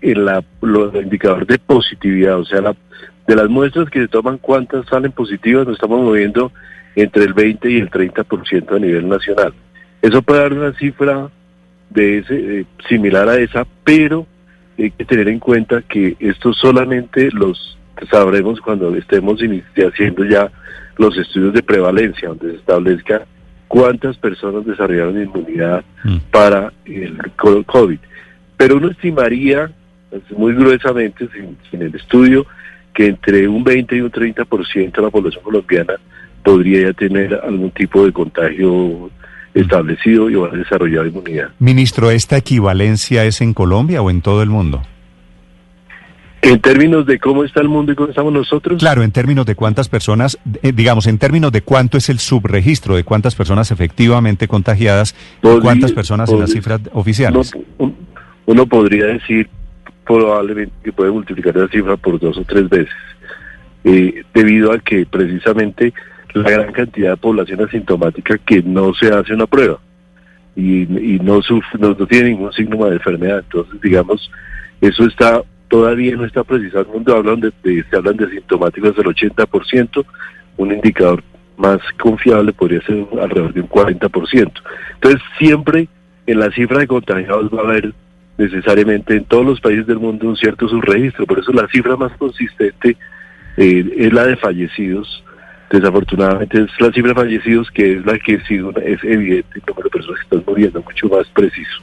El la, lo, el indicador de positividad, o sea, la, de las muestras que se toman, ¿cuántas salen positivas? Nos estamos moviendo entre el 20 y el 30% a nivel nacional. Eso puede dar una cifra de ese, eh, similar a esa, pero hay que tener en cuenta que esto solamente los sabremos cuando estemos haciendo ya los estudios de prevalencia, donde se establezca cuántas personas desarrollaron inmunidad mm. para el COVID. Pero uno estimaría, muy gruesamente, sin, el estudio, que entre un 20 y un 30% de la población colombiana podría ya tener algún tipo de contagio establecido y va a desarrollar inmunidad. Ministro, ¿esta equivalencia es en Colombia o en todo el mundo? En términos de cómo está el mundo y cómo estamos nosotros. Claro, en términos de cuántas personas, eh, digamos, en términos de cuánto es el subregistro, de cuántas personas efectivamente contagiadas, y cuántas personas en las cifras oficiales. Uno, podría decir probablemente que puede multiplicar esa cifra por dos o tres veces, eh, debido a que precisamente la gran cantidad de población asintomática que no se hace una prueba y, no, sufre, no, tiene ningún signo de enfermedad. Entonces, digamos, eso está todavía no está precisado. Mundo hablan de, se hablan de asintomáticos del 80%, un indicador más confiable podría ser alrededor de un 40%. Entonces, siempre en la cifra de contagiados va a haber necesariamente en todos los países del mundo un cierto subregistro, por eso la cifra más consistente eh, es la de fallecidos, Desafortunadamente es la cifra de fallecidos que es la que es evidente, el número de personas que están muriendo mucho más preciso.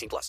18 plus.